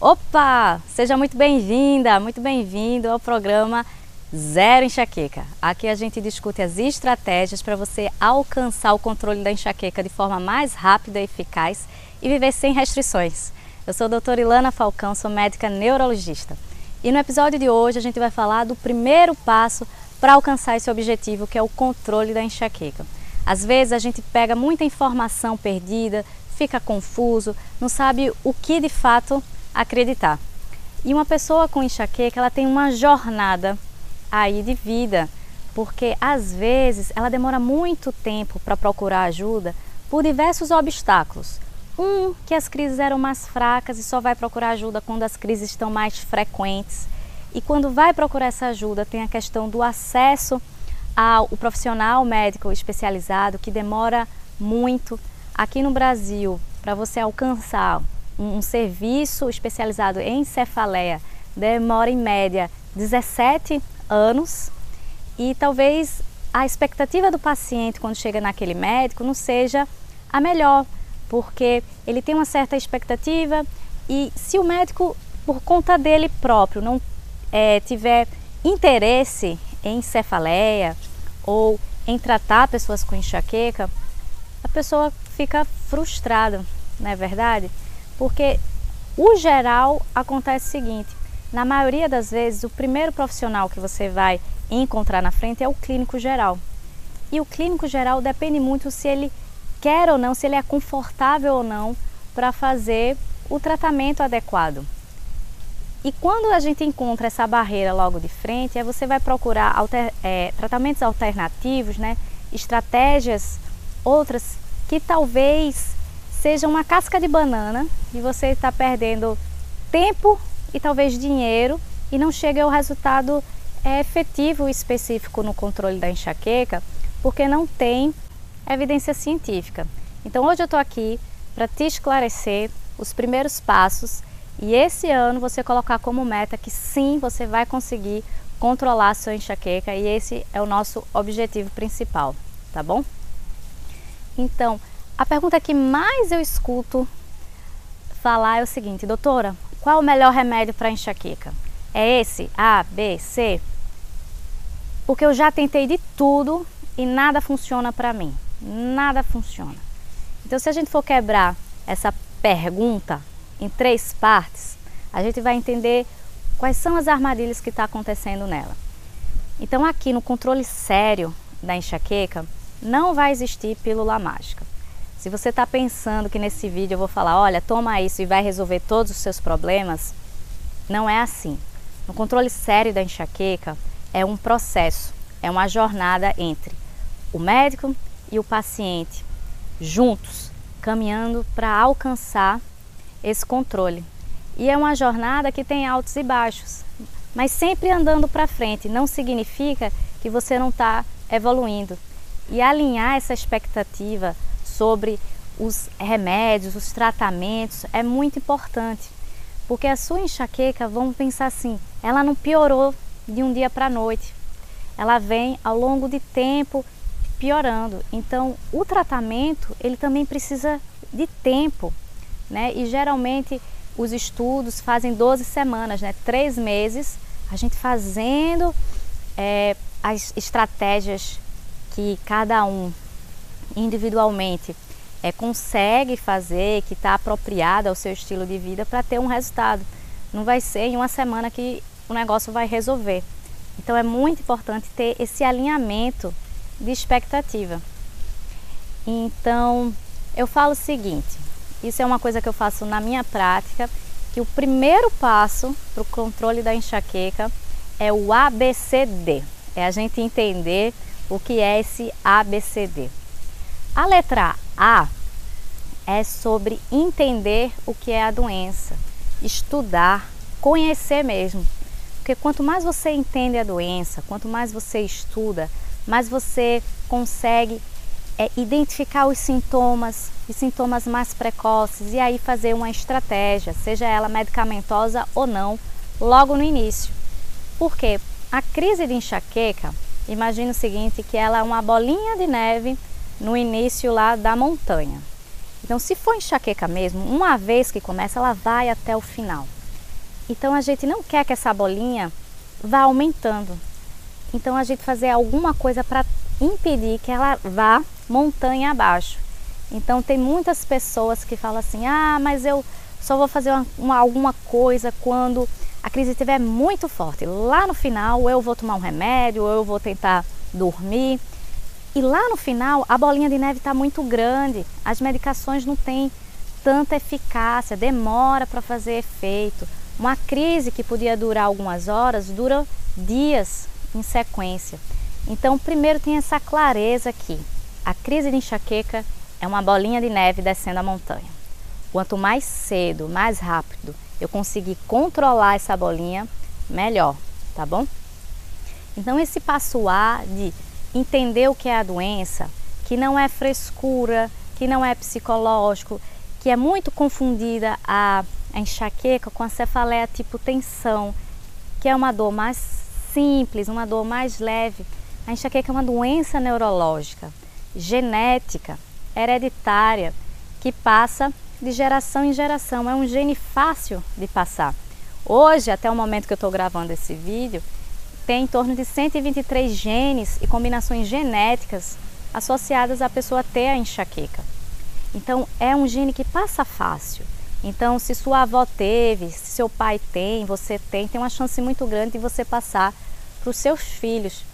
Opa! Seja muito bem-vinda, muito bem-vindo ao programa Zero Enxaqueca. Aqui a gente discute as estratégias para você alcançar o controle da enxaqueca de forma mais rápida e eficaz e viver sem restrições. Eu sou a doutora Ilana Falcão, sou médica neurologista. E no episódio de hoje a gente vai falar do primeiro passo para alcançar esse objetivo, que é o controle da enxaqueca. Às vezes a gente pega muita informação perdida, fica confuso, não sabe o que de fato acreditar. E uma pessoa com enxaqueca, ela tem uma jornada aí de vida, porque às vezes ela demora muito tempo para procurar ajuda por diversos obstáculos. Um, que as crises eram mais fracas e só vai procurar ajuda quando as crises estão mais frequentes. E quando vai procurar essa ajuda, tem a questão do acesso ao profissional médico especializado, que demora muito. Aqui no Brasil, para você alcançar um, serviço especializado em cefaleia, demora em média 17 anos e talvez a expectativa do paciente quando chega naquele médico não seja a melhor, porque ele tem uma certa expectativa e se o médico, por conta dele próprio, não é, tiver interesse em cefaleia ou em tratar pessoas com enxaqueca, a pessoa fica frustrada, não é verdade? Porque o geral acontece o seguinte: na maioria das vezes, o primeiro profissional que você vai encontrar na frente é o clínico geral. E o clínico geral depende muito se ele quer ou não, se ele é confortável ou não para fazer o tratamento adequado. E quando a gente encontra essa barreira logo de frente, aí você vai procurar alter, é, tratamentos alternativos, né? estratégias outras que talvez sejam uma casca de banana e você está perdendo tempo e talvez dinheiro e não chega ao resultado é, efetivo e específico no controle da enxaqueca, porque não tem evidência científica. Então hoje eu estou aqui para te esclarecer os primeiros passos e esse ano você colocar como meta que sim, você vai conseguir controlar a sua enxaqueca e esse é o nosso objetivo principal, tá bom? Então, a pergunta que mais eu escuto falar é o seguinte, doutora, qual o melhor remédio para enxaqueca? É esse? A, B, C? Porque eu já tentei de tudo e nada funciona para mim. Nada funciona. Então, se a gente for quebrar essa pergunta em três partes, a gente vai entender quais são as armadilhas que está acontecendo nela. Então, aqui no controle sério da enxaqueca, não vai existir pílula mágica. Se você está pensando que nesse vídeo eu vou falar, olha, toma isso e vai resolver todos os seus problemas, não é assim. No controle sério da enxaqueca é um processo, é uma jornada entre o médico e o paciente, juntos, caminhando para alcançar esse controle. E é uma jornada que tem altos e baixos, mas sempre andando para frente não significa que você não está evoluindo. E alinhar essa expectativa sobre os remédios, os tratamentos é muito importante, porque a sua enxaqueca, vamos pensar assim, ela não piorou de um dia para a noite, ela vem ao longo de tempo piorando. Então, o tratamento ele também precisa de tempo né? E geralmente os estudos fazem 12 semanas, né? Três meses, a gente fazendo é, as estratégias que cada um individualmente é, consegue fazer, que está apropriada ao seu estilo de vida para ter um resultado. Não vai ser em uma semana que o negócio vai resolver. Então é muito importante ter esse alinhamento de expectativa. Então eu falo o seguinte: isso é uma coisa que eu faço na minha prática, que o primeiro passo para o controle da enxaqueca é o ABCD. É a gente entender o que é esse ABCD. A letra A é sobre entender o que é a doença, estudar, conhecer mesmo. Porque quanto mais você entende a doença, quanto mais você estuda, mais você consegue é identificar os sintomas, os sintomas mais precoces e aí fazer uma estratégia, seja ela medicamentosa ou não, logo no início. Por quê? A crise de enxaqueca, imagine o seguinte, que ela é uma bolinha de neve no início lá da montanha. Então, se for enxaqueca mesmo, uma vez que começa, ela vai até o final. Então a gente não quer que essa bolinha vá aumentando. Então a gente fazer alguma coisa para impedir que ela vá montanha abaixo. Então tem muitas pessoas que falam assim: "Ah, mas eu só vou fazer uma, uma, alguma coisa quando a crise estiver muito forte. Lá no final eu vou tomar um remédio, eu vou tentar dormir. E lá no final a bolinha de neve está muito grande, as medicações não têm tanta eficácia, demora para fazer efeito. Uma crise que podia durar algumas horas dura dias em sequência. Então, primeiro tem essa clareza aqui. A crise de enxaqueca é uma bolinha de neve descendo a montanha. Quanto mais cedo, mais rápido eu conseguir controlar essa bolinha, melhor, tá bom? Então esse passo A de entender o que é a doença, que não é frescura, que não é psicológico, que é muito confundida a, a enxaqueca com a cefaleia tipo tensão, que é uma dor mais simples, uma dor mais leve. A enxaqueca é uma doença neurológica, genética, hereditária, que passa de geração em geração. É um gene fácil de passar. Hoje, até o momento que eu estou gravando esse vídeo, tem em torno de 123 genes e combinações genéticas associadas à pessoa ter a enxaqueca. Então, é um gene que passa fácil. Então, se sua avó teve, se seu pai tem, você tem, tem uma chance muito grande de você passar para os seus filhos.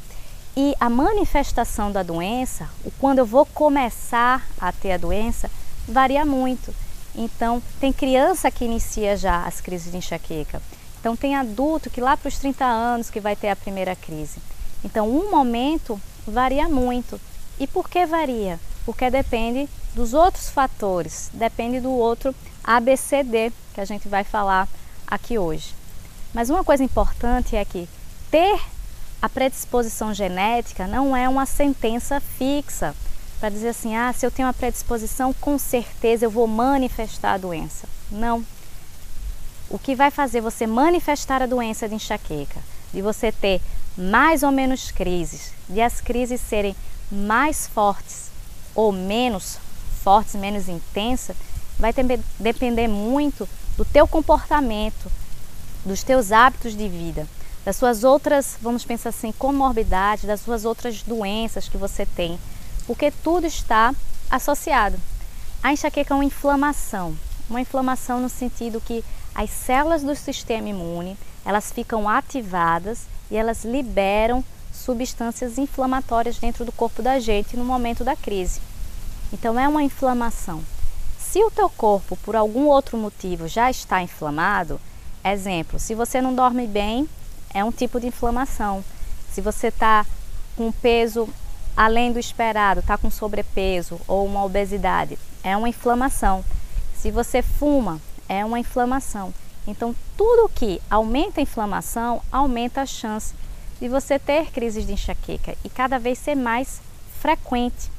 E a manifestação da doença, o quando eu vou começar a ter a doença, varia muito. Então, tem criança que inicia já as crises de enxaqueca. Então, tem adulto que lá para os 30 anos que vai ter a primeira crise. Então, um momento varia muito. E por que varia? Porque depende dos outros fatores, depende do outro ABCD que a gente vai falar aqui hoje. Mas uma coisa importante é que ter a predisposição genética não é uma sentença fixa para dizer assim, ah, se eu tenho uma predisposição, com certeza eu vou manifestar a doença. Não. O que vai fazer você manifestar a doença de enxaqueca, de você ter mais ou menos crises, de as crises serem mais fortes ou menos fortes, menos intensas, vai ter, depender muito do teu comportamento, dos teus hábitos de vida, das suas outras, vamos pensar assim, comorbidades, das suas outras doenças que você tem porque tudo está associado. A enxaqueca é uma inflamação, uma inflamação no sentido que as células do sistema imune, elas ficam ativadas e elas liberam substâncias inflamatórias dentro do corpo da gente no momento da crise. Então é uma inflamação. Se o teu corpo por algum outro motivo já está inflamado, exemplo, se você não dorme bem, é um tipo de inflamação. Se você está com peso além do esperado, está com sobrepeso ou uma obesidade, é uma inflamação. Se você fuma, é uma inflamação. Então, tudo que aumenta a inflamação aumenta a chance de você ter crises de enxaqueca e cada vez ser mais frequente.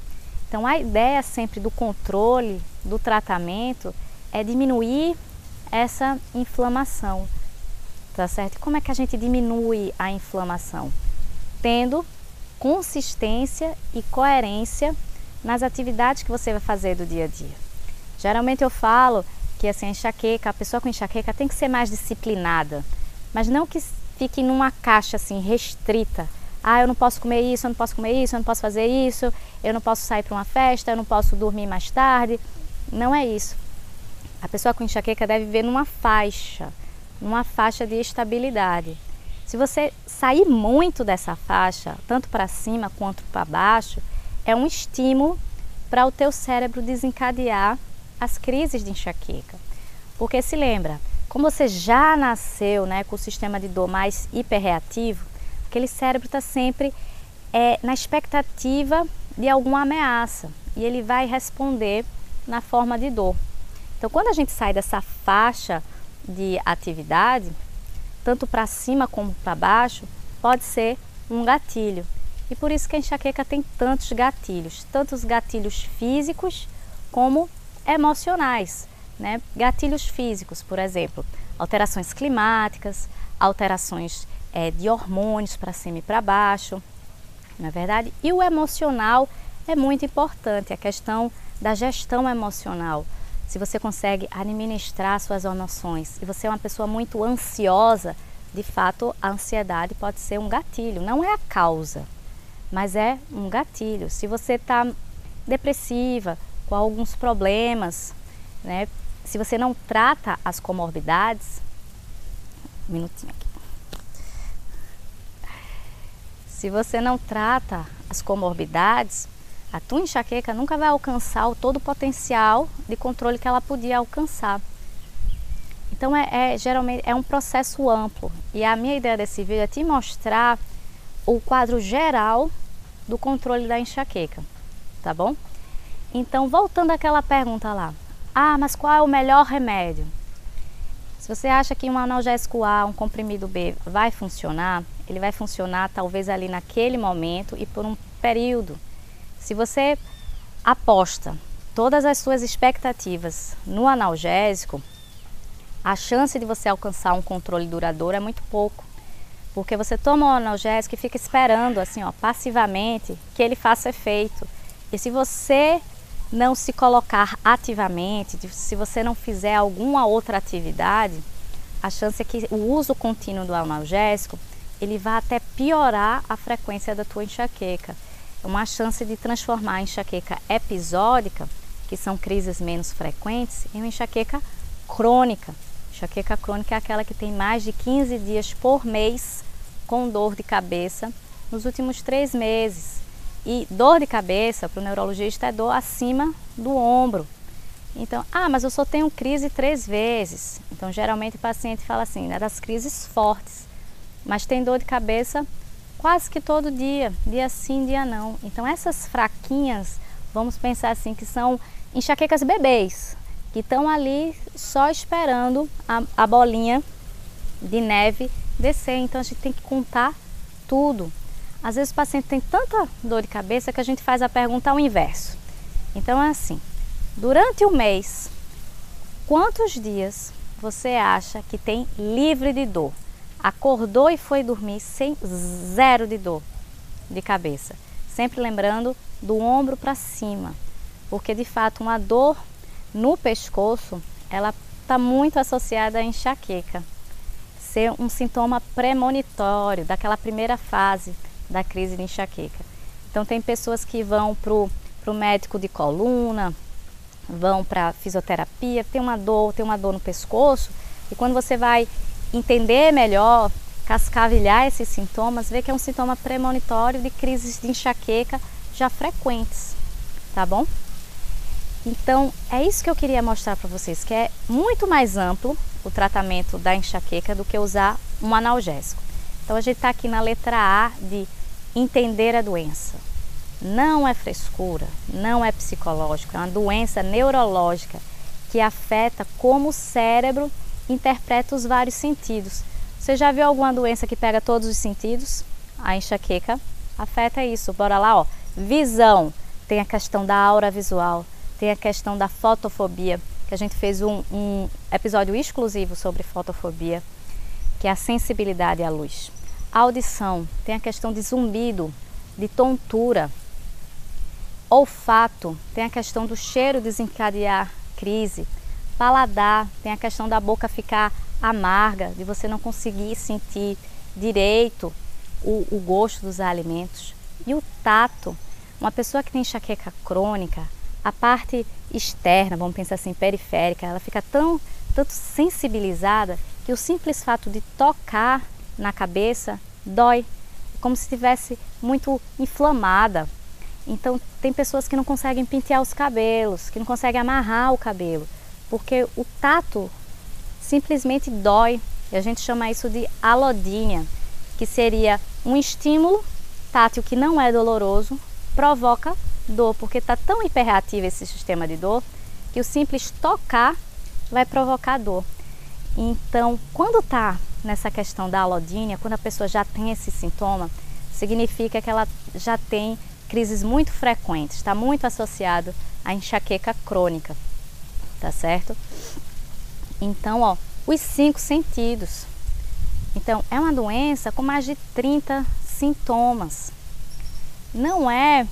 Então, a ideia sempre do controle, do tratamento, é diminuir essa inflamação. Tá certo? Como é que a gente diminui a inflamação? Tendo consistência e coerência nas atividades que você vai fazer do dia a dia. Geralmente eu falo que assim, a enxaqueca, a pessoa com enxaqueca tem que ser mais disciplinada, mas não que fique numa caixa assim restrita. Ah, eu não posso comer isso, eu não posso comer isso, eu não posso fazer isso, eu não posso sair para uma festa, eu não posso dormir mais tarde. Não é isso. A pessoa com enxaqueca deve viver numa faixa, numa faixa de estabilidade. Se você sair muito dessa faixa, tanto para cima quanto para baixo, é um estímulo para o teu cérebro desencadear as crises de enxaqueca. Porque se lembra, como você já nasceu né, com o sistema de dor mais hiperreativo, aquele cérebro está sempre é, na expectativa de alguma ameaça e ele vai responder na forma de dor. Então, quando a gente sai dessa faixa de atividade, tanto para cima como para baixo, pode ser um gatilho. E por isso que a enxaqueca tem tantos gatilhos, tantos gatilhos físicos como emocionais. Né? Gatilhos físicos, por exemplo, alterações climáticas, alterações é, de hormônios para cima e para baixo, na é verdade. E o emocional é muito importante, a questão da gestão emocional. se você consegue administrar suas emoções e você é uma pessoa muito ansiosa, de fato a ansiedade pode ser um gatilho, não é a causa, mas é um gatilho. Se você está depressiva, com alguns problemas, né? Se você não trata as comorbidades, um minutinho aqui. Se você não trata as comorbidades, a tua enxaqueca nunca vai alcançar o todo o potencial de controle que ela podia alcançar. Então é, é, geralmente é um processo amplo e a minha ideia desse vídeo é te mostrar o quadro geral do controle da enxaqueca, tá bom? Então voltando àquela pergunta lá, ah, mas qual é o melhor remédio? Se você acha que um analgésico A, um comprimido B vai funcionar, ele vai funcionar talvez ali naquele momento e por um período. Se você aposta todas as suas expectativas no analgésico, a chance de você alcançar um controle duradouro é muito pouco. Porque você toma o analgésico e fica esperando, assim, ó, passivamente, que ele faça efeito. E se você não se colocar ativamente, se você não fizer alguma outra atividade, a chance é que o uso contínuo do analgésico ele vai até piorar a frequência da tua enxaqueca. É uma chance de transformar a enxaqueca episódica, que são crises menos frequentes, em uma enxaqueca crônica. Enxaqueca crônica é aquela que tem mais de 15 dias por mês com dor de cabeça nos últimos três meses. E dor de cabeça para o neurologista é dor acima do ombro. Então, ah, mas eu só tenho crise três vezes. Então, geralmente o paciente fala assim, né, das crises fortes mas tem dor de cabeça quase que todo dia, dia sim, dia não. Então essas fraquinhas, vamos pensar assim, que são enxaquecas bebês, que estão ali só esperando a, a bolinha de neve descer. Então a gente tem que contar tudo. Às vezes o paciente tem tanta dor de cabeça que a gente faz a pergunta ao inverso. Então é assim: durante o mês, quantos dias você acha que tem livre de dor? acordou e foi dormir sem zero de dor de cabeça. Sempre lembrando do ombro para cima, porque de fato uma dor no pescoço, ela está muito associada à enxaqueca. Ser um sintoma premonitório daquela primeira fase da crise de enxaqueca. Então tem pessoas que vão para o médico de coluna, vão para fisioterapia, tem uma dor, tem uma dor no pescoço, e quando você vai entender melhor, cascavilhar esses sintomas, ver que é um sintoma premonitório de crises de enxaqueca já frequentes, tá bom? Então, é isso que eu queria mostrar para vocês, que é muito mais amplo o tratamento da enxaqueca do que usar um analgésico. Então, a gente está aqui na letra A de entender a doença. Não é frescura, não é psicológico, é uma doença neurológica que afeta como o cérebro interpreta os vários sentidos. Você já viu alguma doença que pega todos os sentidos? A enxaqueca afeta isso. Bora lá, ó. Visão. Tem a questão da aura visual, tem a questão da fotofobia, que a gente fez um, um episódio exclusivo sobre fotofobia, que é a sensibilidade à luz. audição, tem a questão de zumbido, de tontura. Olfato, tem a questão do cheiro desencadear crise. Paladar, tem a questão da boca ficar amarga, de você não conseguir sentir direito o, o gosto dos alimentos. E o tato, uma pessoa que tem enxaqueca crônica, a parte externa, vamos pensar assim, periférica, ela fica tão tanto sensibilizada que o simples fato de tocar na cabeça dói, como se estivesse muito inflamada. Então, tem pessoas que não conseguem pentear os cabelos, que não conseguem amarrar o cabelo porque o tato simplesmente dói. E a gente chama isso de alodínia, que seria um estímulo tátil que não é doloroso, provoca dor, porque está tão hiperreativo esse sistema de dor que o simples tocar vai provocar dor. Então, quando está nessa questão da alodínia, quando a pessoa já tem esse sintoma, significa que ela já tem crises muito frequentes, está muito associado à enxaqueca crônica tá certo? Então, ó, os cinco sentidos. Então, é uma doença com mais de 30 sintomas. Não é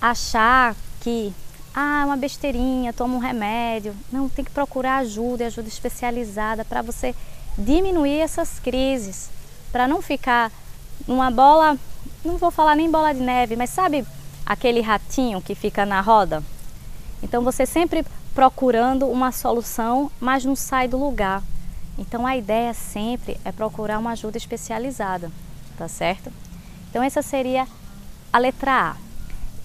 achar que, Ah, uma besteirinha, toma um remédio. Não, tem que procurar ajuda, ajuda especializada para você diminuir essas crises, para não ficar numa bola, não vou falar nem bola de neve, mas sabe aquele ratinho que fica na roda? Então você sempre procurando uma solução, mas não sai do lugar. Então a ideia sempre é procurar uma ajuda especializada, tá certo? Então essa seria a letra A.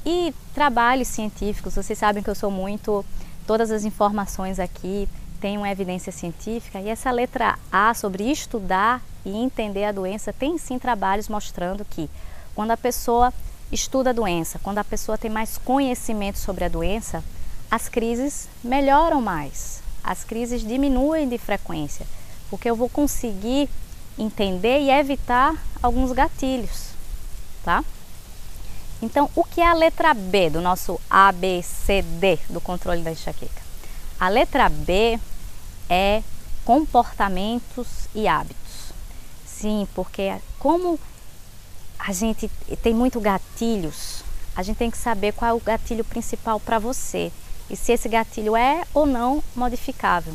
E trabalhos científicos, vocês sabem que eu sou muito todas as informações aqui têm uma evidência científica e essa letra A sobre estudar e entender a doença tem sim trabalhos mostrando que quando a pessoa estuda a doença, quando a pessoa tem mais conhecimento sobre a doença, as crises melhoram mais, as crises diminuem de frequência, porque eu vou conseguir entender e evitar alguns gatilhos, tá? Então, o que é a letra B do nosso ABCD do controle da enxaqueca? A letra B é comportamentos e hábitos. Sim, porque como a gente tem muito gatilhos, a gente tem que saber qual é o gatilho principal para você e se esse gatilho é ou não modificável.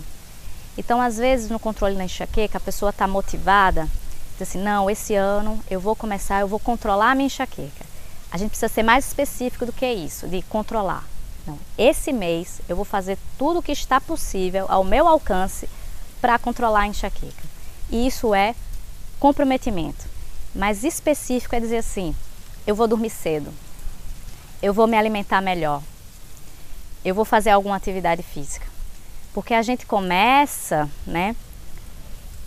Então, às vezes, no controle da enxaqueca, a pessoa está motivada, diz assim: não, esse ano eu vou começar, eu vou controlar a minha enxaqueca. A gente precisa ser mais específico do que isso, de controlar. Não, esse mês eu vou fazer tudo o que está possível ao meu alcance para controlar a enxaqueca. E isso é comprometimento. Mas específico é dizer assim: eu vou dormir cedo, eu vou me alimentar melhor, eu vou fazer alguma atividade física. Porque a gente começa, né?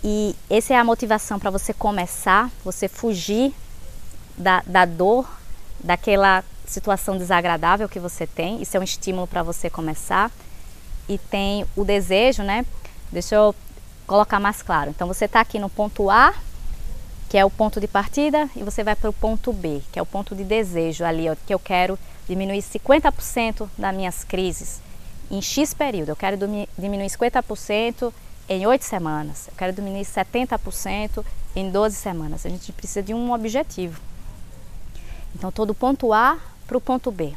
E essa é a motivação para você começar, você fugir da, da dor, daquela situação desagradável que você tem. Isso é um estímulo para você começar. E tem o desejo, né? Deixa eu colocar mais claro. Então você está aqui no ponto A, que é o ponto de partida, e você vai para o ponto B, que é o ponto de desejo ali, ó, que eu quero diminuir 50% das minhas crises em X período. Eu quero diminuir 50% em 8 semanas. Eu quero diminuir 70% em 12 semanas. A gente precisa de um objetivo. Então, estou do ponto A para o ponto B.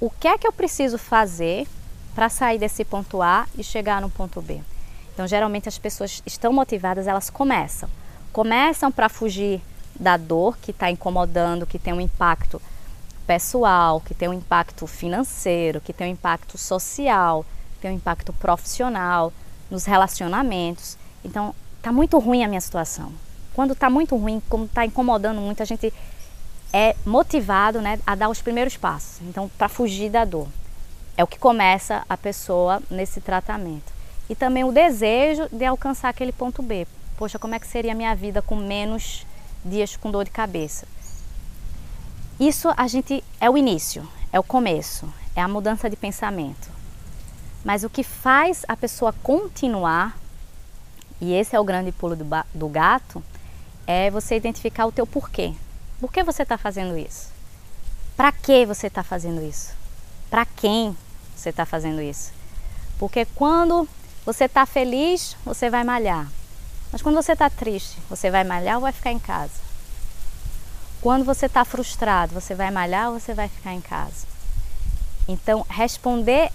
O que é que eu preciso fazer para sair desse ponto A e chegar no ponto B? Então, geralmente as pessoas estão motivadas, elas começam. Começam para fugir da dor que está incomodando, que tem um impacto pessoal, que tem um impacto financeiro, que tem um impacto social, que tem um impacto profissional, nos relacionamentos. Então, tá muito ruim a minha situação. Quando tá muito ruim, como tá incomodando muito, a gente é motivado, né, a dar os primeiros passos. Então, para fugir da dor. É o que começa a pessoa nesse tratamento. E também o desejo de alcançar aquele ponto B. Poxa, como é que seria a minha vida com menos dias com dor de cabeça? Isso a gente é o início, é o começo, é a mudança de pensamento. Mas o que faz a pessoa continuar, e esse é o grande pulo do, do gato, é você identificar o teu porquê. Por que você está fazendo isso? Para que você está fazendo isso? Para quem você está fazendo isso? Porque quando você está feliz, você vai malhar. Mas quando você está triste, você vai malhar ou vai ficar em casa? Quando você está frustrado, você vai malhar ou você vai ficar em casa? Então, responder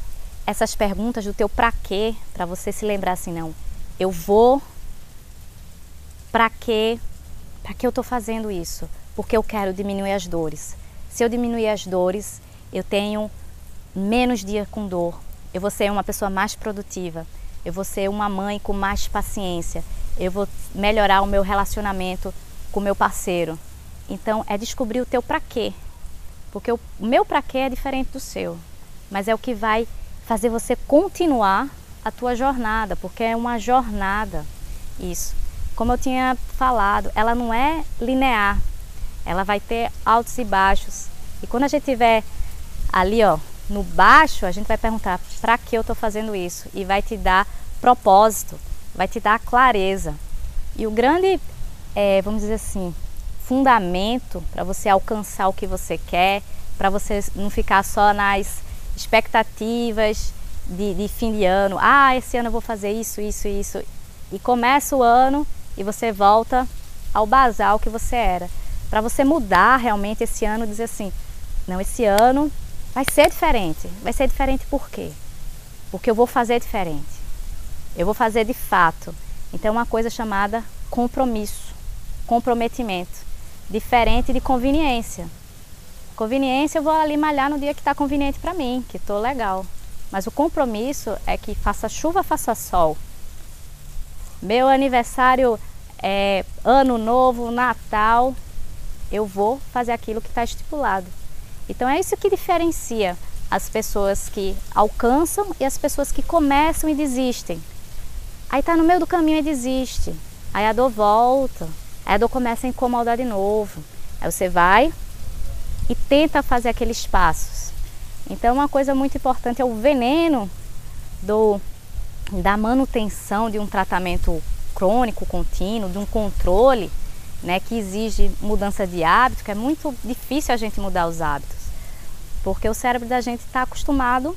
essas perguntas do teu para quê, para você se lembrar assim, não, eu vou para quê? Para que eu estou fazendo isso? Porque eu quero diminuir as dores. Se eu diminuir as dores, eu tenho menos dia com dor. Eu vou ser uma pessoa mais produtiva. Eu vou ser uma mãe com mais paciência. Eu vou melhorar o meu relacionamento com o meu parceiro. Então é descobrir o teu para quê. Porque o meu para quê é diferente do seu, mas é o que vai fazer você continuar a tua jornada, porque é uma jornada isso. Como eu tinha falado, ela não é linear. Ela vai ter altos e baixos. E quando a gente tiver ali, ó, no baixo, a gente vai perguntar: para que eu estou fazendo isso? E vai te dar propósito, vai te dar clareza. E o grande, é, vamos dizer assim, fundamento para você alcançar o que você quer, para você não ficar só nas expectativas de, de, fim de ano. Ah, esse ano eu vou fazer isso, isso, isso. E começa o ano e você volta ao basal que você era. Para você mudar realmente esse ano, dizer assim: não, esse ano Vai ser diferente. Vai ser diferente por quê? Porque eu vou fazer diferente. Eu vou fazer de fato. Então, é uma coisa chamada compromisso, comprometimento. Diferente de conveniência. Conveniência, eu vou ali malhar no dia que está conveniente para mim, que estou legal. Mas o compromisso é que faça chuva, faça sol. Meu aniversário é ano novo, Natal, eu vou fazer aquilo que está estipulado. Então é isso que diferencia as pessoas que alcançam e as pessoas que começam e desistem. Aí está no meio do caminho e desiste. Aí a dor volta. Aí a dor começa a incomodar de novo. Aí você vai e tenta fazer aqueles passos. Então uma coisa muito importante é o veneno do da manutenção de um tratamento crônico contínuo, de um controle, né, que exige mudança de hábito, que é muito difícil a gente mudar os hábitos, porque o cérebro da gente está acostumado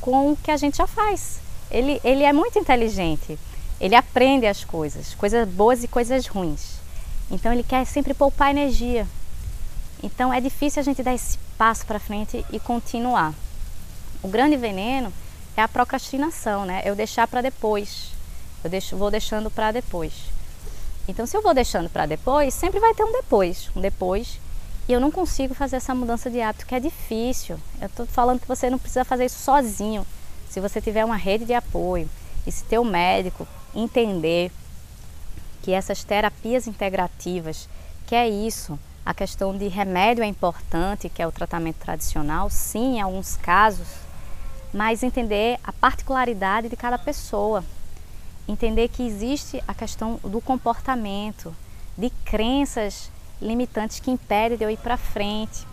com o que a gente já faz. Ele, ele é muito inteligente, ele aprende as coisas, coisas boas e coisas ruins. Então ele quer sempre poupar energia. Então é difícil a gente dar esse passo para frente e continuar. O grande veneno é a procrastinação, né? Eu deixar para depois. Eu deixo, vou deixando para depois. Então, se eu vou deixando para depois, sempre vai ter um depois, um depois. E eu não consigo fazer essa mudança de hábito, que é difícil. Eu estou falando que você não precisa fazer isso sozinho. Se você tiver uma rede de apoio e se teu médico entender que essas terapias integrativas, que é isso, a questão de remédio é importante, que é o tratamento tradicional, sim, em alguns casos, mas entender a particularidade de cada pessoa. Entender que existe a questão do comportamento, de crenças limitantes que impedem de eu ir para frente.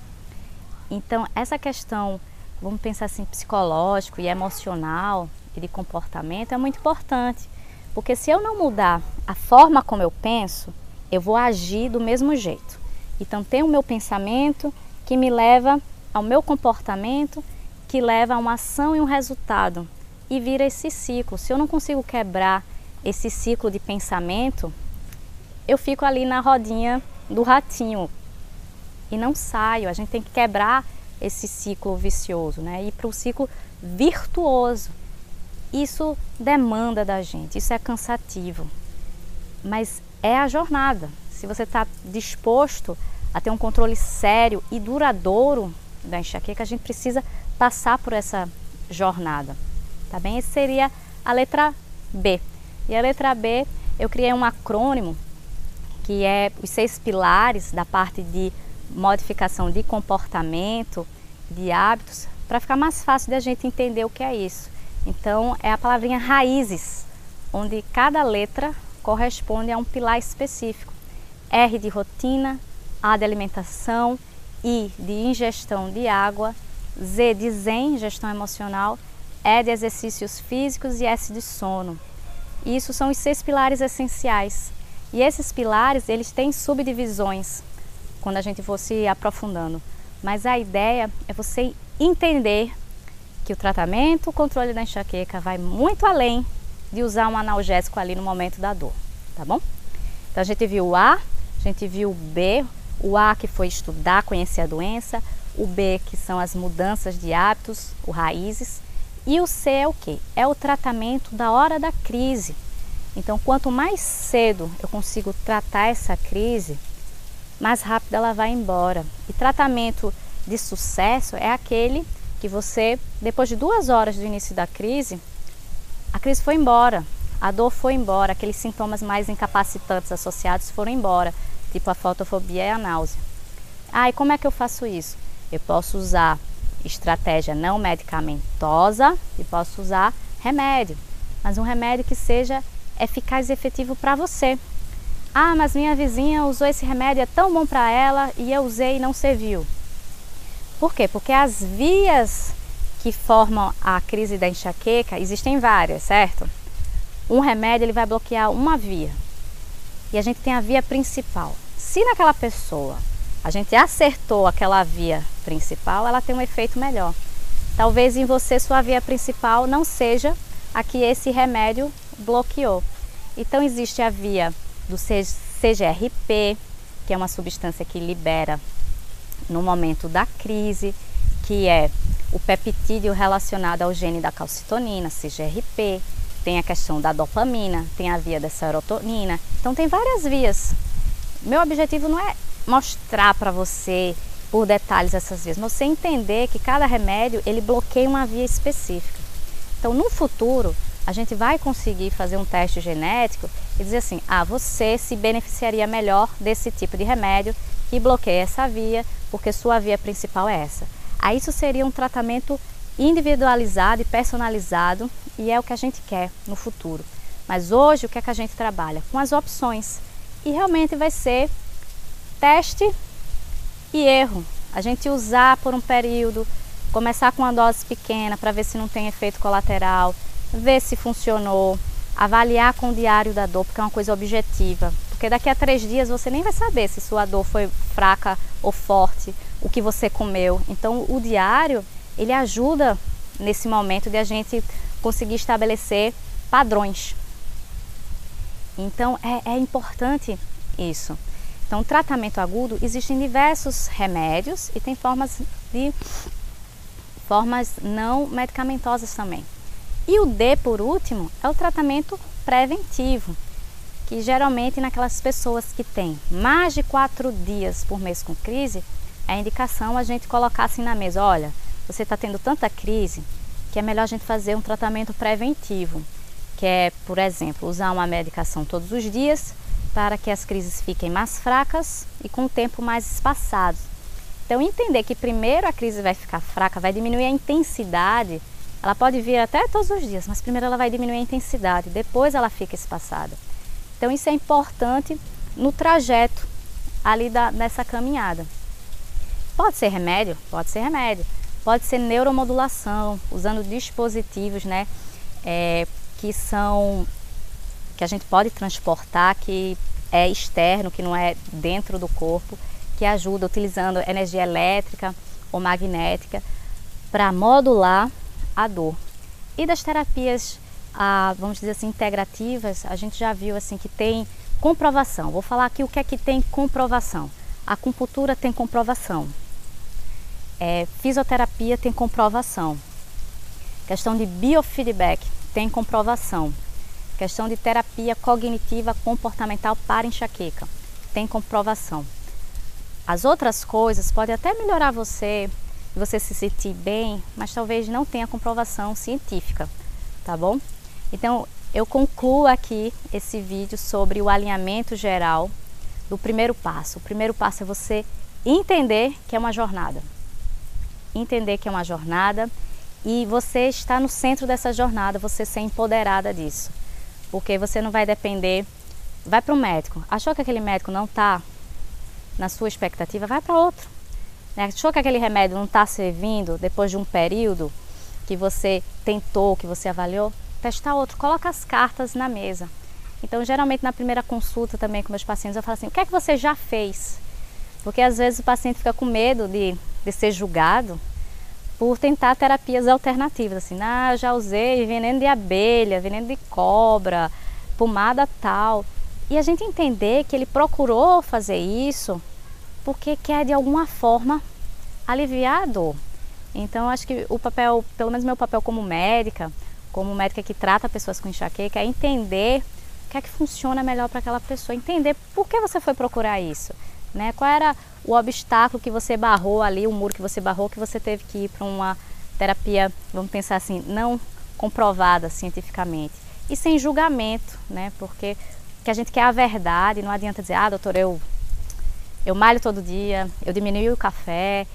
Então, essa questão, vamos pensar assim, psicológico e emocional e de comportamento é muito importante, porque se eu não mudar a forma como eu penso, eu vou agir do mesmo jeito. Então, tem o meu pensamento que me leva ao meu comportamento, que leva a uma ação e um resultado. E vira esse ciclo. Se eu não consigo quebrar esse ciclo de pensamento, eu fico ali na rodinha do ratinho e não saio. A gente tem que quebrar esse ciclo vicioso, né? Ir para o ciclo virtuoso. Isso demanda da gente, isso é cansativo, mas é a jornada. Se você está disposto a ter um controle sério e duradouro da enxaqueca, a gente precisa passar por essa jornada, tá bem? Essa seria a letra B. E a letra B, eu criei um acrônimo que é os seis pilares da parte de modificação de comportamento, de hábitos, para ficar mais fácil da gente entender o que é isso. Então, é a palavrinha raízes, onde cada letra corresponde a um pilar específico. R de rotina, A de alimentação, I de ingestão de água, Z de zen, gestão emocional, E de exercícios físicos e S de sono. Isso são os seis pilares essenciais. E esses pilares, eles têm subdivisões quando a gente for se aprofundando. Mas a ideia é você entender que o tratamento, o controle da enxaqueca vai muito além de usar um analgésico ali no momento da dor, tá bom? Então a gente viu o A, a gente viu o B, o A que foi estudar, conhecer a doença, o B que são as mudanças de hábitos, o raízes, e o C é o que? É o tratamento da hora da crise. Então, quanto mais cedo eu consigo tratar essa crise, mais rápido ela vai embora. E tratamento de sucesso é aquele que você, depois de duas horas do início da crise, a crise foi embora, a dor foi embora, aqueles sintomas mais incapacitantes associados foram embora, tipo a fotofobia e a náusea. Ah, e como é que eu faço isso? Eu posso usar estratégia não medicamentosa e posso usar remédio, mas um remédio que seja eficaz e efetivo para você. Ah, mas minha vizinha usou esse remédio, é tão bom para ela e eu usei e não serviu. Por quê? Porque as vias que formam a crise da enxaqueca existem várias, certo? um remédio ele vai bloquear uma via. E a gente tem a via principal. Se naquela pessoa a gente acertou aquela via principal, ela tem um efeito melhor. Talvez em você sua via principal não seja a que esse remédio bloqueou. Então existe a via do CGRP, que é uma substância que libera no momento da crise, que é o peptídeo relacionado ao gene da calcitonina, CGRP, tem a questão da dopamina, tem a via da serotonina. Então tem várias vias. Meu objetivo não é mostrar para você por detalhes essas vias, mas você entender que cada remédio ele bloqueia uma via específica. Então no futuro a gente vai conseguir fazer um teste genético e dizer assim: ah, você se beneficiaria melhor desse tipo de remédio que bloqueia essa via, porque sua via principal é essa. Aí isso seria um tratamento individualizado e personalizado e é o que a gente quer no futuro. Mas hoje o que é que a gente trabalha? Com as opções. E realmente vai ser teste e erro. A gente usar por um período, começar com uma dose pequena para ver se não tem efeito colateral, ver se funcionou, avaliar com o diário da dor, porque é uma coisa objetiva. Porque daqui a três dias você nem vai saber se sua dor foi fraca ou forte, o que você comeu. Então o diário ele ajuda nesse momento de a gente conseguir estabelecer padrões. Então é, é importante isso. Então, tratamento agudo existem diversos remédios e tem formas de formas não medicamentosas também. E o D, por último, é o tratamento preventivo, que geralmente naquelas pessoas que têm mais de quatro dias por mês com crise, é a indicação a gente colocar assim na mesa, olha, você está tendo tanta crise que é melhor a gente fazer um tratamento preventivo, que é, por exemplo, usar uma medicação todos os dias para que as crises fiquem mais fracas e com o tempo mais espaçado. Então, entender que primeiro a crise vai ficar fraca, vai diminuir a intensidade, ela pode vir até todos os dias, mas primeiro ela vai diminuir a intensidade, depois ela fica espaçada. Então, isso é importante no trajeto ali da, nessa caminhada. Pode ser remédio? Pode ser remédio. Pode ser neuromodulação, usando dispositivos né, é, que são que a gente pode transportar, que é externo, que não é dentro do corpo, que ajuda utilizando energia elétrica ou magnética para modular a dor. E das terapias, ah, vamos dizer assim, integrativas, a gente já viu assim que tem comprovação. Vou falar aqui o que é que tem comprovação. A acupuntura tem comprovação. É, fisioterapia tem comprovação. Questão de biofeedback tem comprovação. Questão de terapia cognitiva comportamental para enxaqueca tem comprovação. As outras coisas podem até melhorar você, você se sentir bem, mas talvez não tenha comprovação científica, tá bom? Então eu concluo aqui esse vídeo sobre o alinhamento geral do primeiro passo. O primeiro passo é você entender que é uma jornada entender que é uma jornada e você está no centro dessa jornada, você ser empoderada disso. Porque você não vai depender. Vai para o médico. Achou que aquele médico não está na sua expectativa? Vai para outro. Né? Achou que aquele remédio não está servindo depois de um período que você tentou, que você avaliou? Testar outro. Coloca as cartas na mesa. Então, geralmente na primeira consulta também com meus pacientes, eu falo assim: o que é que você já fez? Porque às vezes o paciente fica com medo de de ser julgado por tentar terapias alternativas, assim, ah, já usei veneno de abelha, veneno de cobra, pomada tal. E a gente entender que ele procurou fazer isso porque quer de alguma forma aliviar a dor. Então, acho que o papel, pelo menos meu papel como médica, como médica que trata pessoas com enxaqueca, é entender o que é que funciona melhor para aquela pessoa, entender por que você foi procurar isso, né? Qual era o obstáculo que você barrou ali, o muro que você barrou, que você teve que ir para uma terapia, vamos pensar assim, não comprovada cientificamente. E sem julgamento, né? Porque que a gente quer a verdade, não adianta dizer, ah, doutor, eu, eu malho todo dia, eu diminui o café,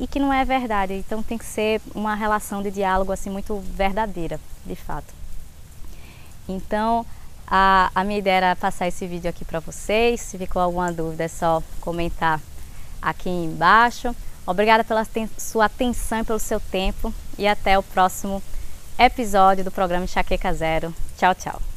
e que não é verdade. Então tem que ser uma relação de diálogo assim muito verdadeira, de fato. Então, a, a minha ideia era passar esse vídeo aqui para vocês. Se ficou alguma dúvida é só comentar aqui embaixo. Obrigada pela sua atenção e pelo seu tempo e até o próximo episódio do programa Enxaqueca Zero. Tchau, tchau.